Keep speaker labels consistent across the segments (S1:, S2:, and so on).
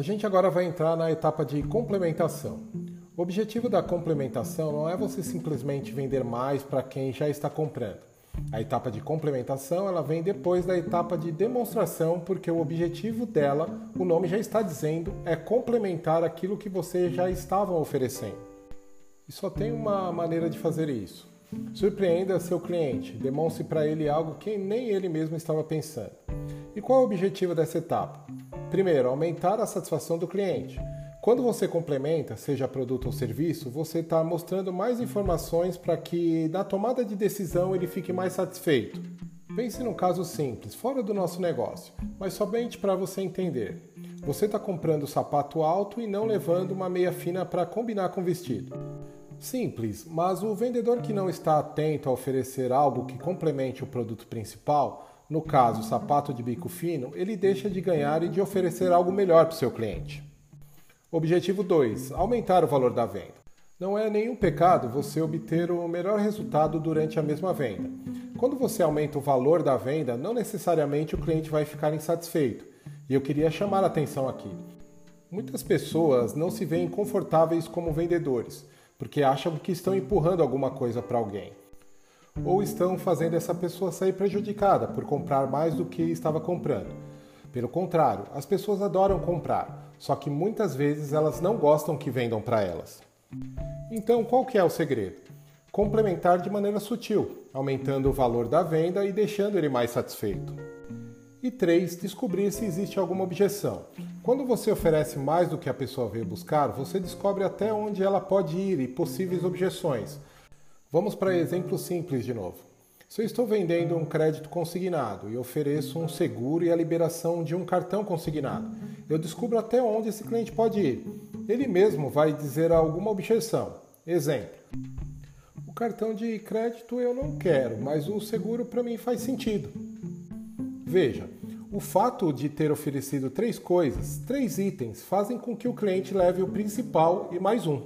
S1: A gente agora vai entrar na etapa de complementação. O objetivo da complementação não é você simplesmente vender mais para quem já está comprando. A etapa de complementação ela vem depois da etapa de demonstração, porque o objetivo dela, o nome já está dizendo, é complementar aquilo que você já estava oferecendo. E só tem uma maneira de fazer isso. Surpreenda seu cliente, demonstre para ele algo que nem ele mesmo estava pensando. E qual é o objetivo dessa etapa? Primeiro, aumentar a satisfação do cliente. Quando você complementa, seja produto ou serviço, você está mostrando mais informações para que na tomada de decisão ele fique mais satisfeito. Pense num caso simples, fora do nosso negócio, mas somente para você entender. Você está comprando sapato alto e não levando uma meia fina para combinar com o vestido. Simples, mas o vendedor que não está atento a oferecer algo que complemente o produto principal no caso, sapato de bico fino, ele deixa de ganhar e de oferecer algo melhor para o seu cliente. Objetivo 2: aumentar o valor da venda. Não é nenhum pecado você obter o melhor resultado durante a mesma venda. Quando você aumenta o valor da venda, não necessariamente o cliente vai ficar insatisfeito. E eu queria chamar a atenção aqui. Muitas pessoas não se veem confortáveis como vendedores, porque acham que estão empurrando alguma coisa para alguém ou estão fazendo essa pessoa sair prejudicada por comprar mais do que estava comprando. Pelo contrário, as pessoas adoram comprar, só que muitas vezes elas não gostam que vendam para elas. Então, qual que é o segredo? Complementar de maneira sutil, aumentando o valor da venda e deixando ele mais satisfeito. E 3. Descobrir se existe alguma objeção. Quando você oferece mais do que a pessoa veio buscar, você descobre até onde ela pode ir e possíveis objeções, Vamos para exemplo simples de novo. Se eu estou vendendo um crédito consignado e ofereço um seguro e a liberação de um cartão consignado, eu descubro até onde esse cliente pode ir. Ele mesmo vai dizer alguma objeção. Exemplo: o cartão de crédito eu não quero, mas o seguro para mim faz sentido. Veja, o fato de ter oferecido três coisas, três itens, fazem com que o cliente leve o principal e mais um.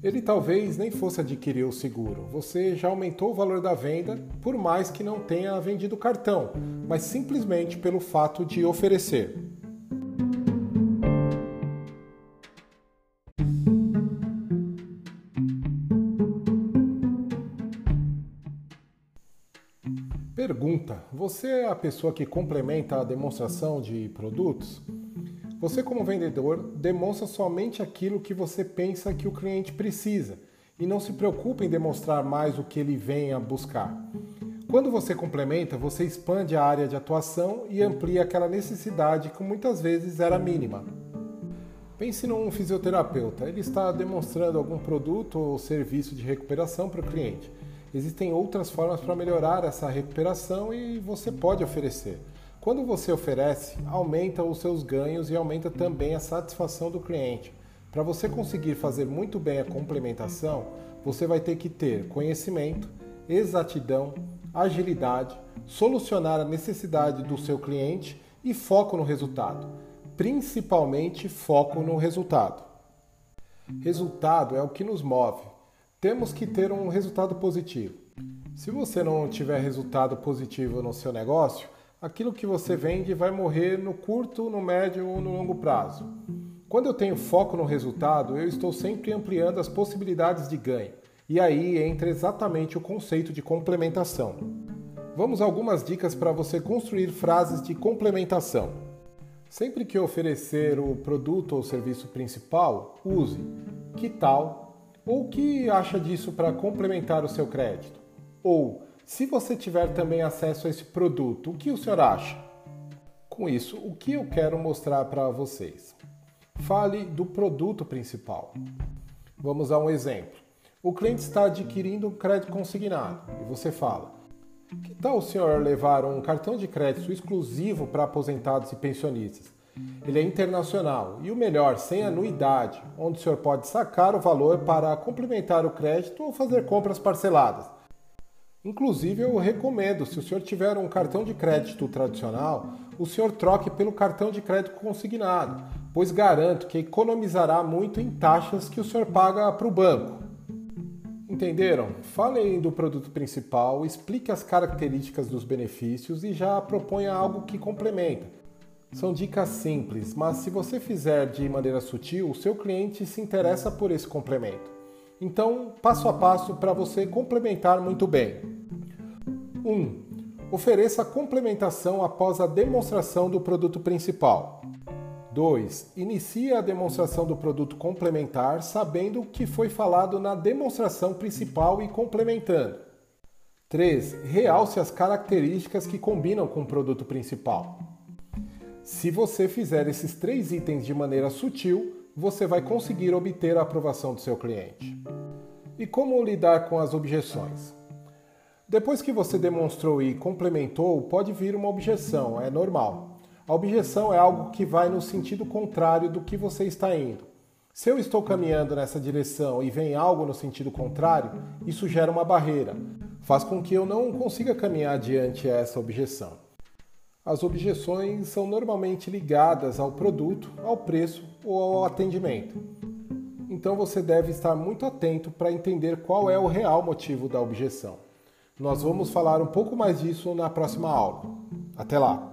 S1: Ele talvez nem fosse adquirir o seguro. Você já aumentou o valor da venda, por mais que não tenha vendido o cartão, mas simplesmente pelo fato de oferecer. Pergunta: Você é a pessoa que complementa a demonstração de produtos? Você, como vendedor, demonstra somente aquilo que você pensa que o cliente precisa e não se preocupa em demonstrar mais o que ele vem a buscar. Quando você complementa, você expande a área de atuação e amplia aquela necessidade que muitas vezes era mínima. Pense num fisioterapeuta, ele está demonstrando algum produto ou serviço de recuperação para o cliente. Existem outras formas para melhorar essa recuperação e você pode oferecer. Quando você oferece, aumenta os seus ganhos e aumenta também a satisfação do cliente. Para você conseguir fazer muito bem a complementação, você vai ter que ter conhecimento, exatidão, agilidade, solucionar a necessidade do seu cliente e foco no resultado. Principalmente foco no resultado. Resultado é o que nos move. Temos que ter um resultado positivo. Se você não tiver resultado positivo no seu negócio, aquilo que você vende vai morrer no curto, no médio ou no longo prazo. Quando eu tenho foco no resultado, eu estou sempre ampliando as possibilidades de ganho. E aí entra exatamente o conceito de complementação. Vamos a algumas dicas para você construir frases de complementação. Sempre que oferecer o produto ou serviço principal, use que tal ou que acha disso para complementar o seu crédito? Ou se você tiver também acesso a esse produto, o que o senhor acha? Com isso, o que eu quero mostrar para vocês? Fale do produto principal. Vamos a um exemplo. O cliente está adquirindo um crédito consignado e você fala: Que tal o senhor levar um cartão de crédito exclusivo para aposentados e pensionistas? Ele é internacional e o melhor, sem anuidade, onde o senhor pode sacar o valor para complementar o crédito ou fazer compras parceladas. Inclusive, eu recomendo, se o senhor tiver um cartão de crédito tradicional, o senhor troque pelo cartão de crédito consignado, pois garanto que economizará muito em taxas que o senhor paga para o banco. Entenderam? Falem do produto principal, explique as características dos benefícios e já proponha algo que complementa. São dicas simples, mas se você fizer de maneira sutil, o seu cliente se interessa por esse complemento. Então, passo a passo para você complementar muito bem. 1. Um, ofereça complementação após a demonstração do produto principal. 2. Inicie a demonstração do produto complementar sabendo o que foi falado na demonstração principal e complementando. 3. Realce as características que combinam com o produto principal. Se você fizer esses três itens de maneira sutil, você vai conseguir obter a aprovação do seu cliente. E como lidar com as objeções? Depois que você demonstrou e complementou, pode vir uma objeção, é normal. A objeção é algo que vai no sentido contrário do que você está indo. Se eu estou caminhando nessa direção e vem algo no sentido contrário, isso gera uma barreira, faz com que eu não consiga caminhar adiante essa objeção. As objeções são normalmente ligadas ao produto, ao preço ou ao atendimento. Então você deve estar muito atento para entender qual é o real motivo da objeção. Nós vamos falar um pouco mais disso na próxima aula. Até lá!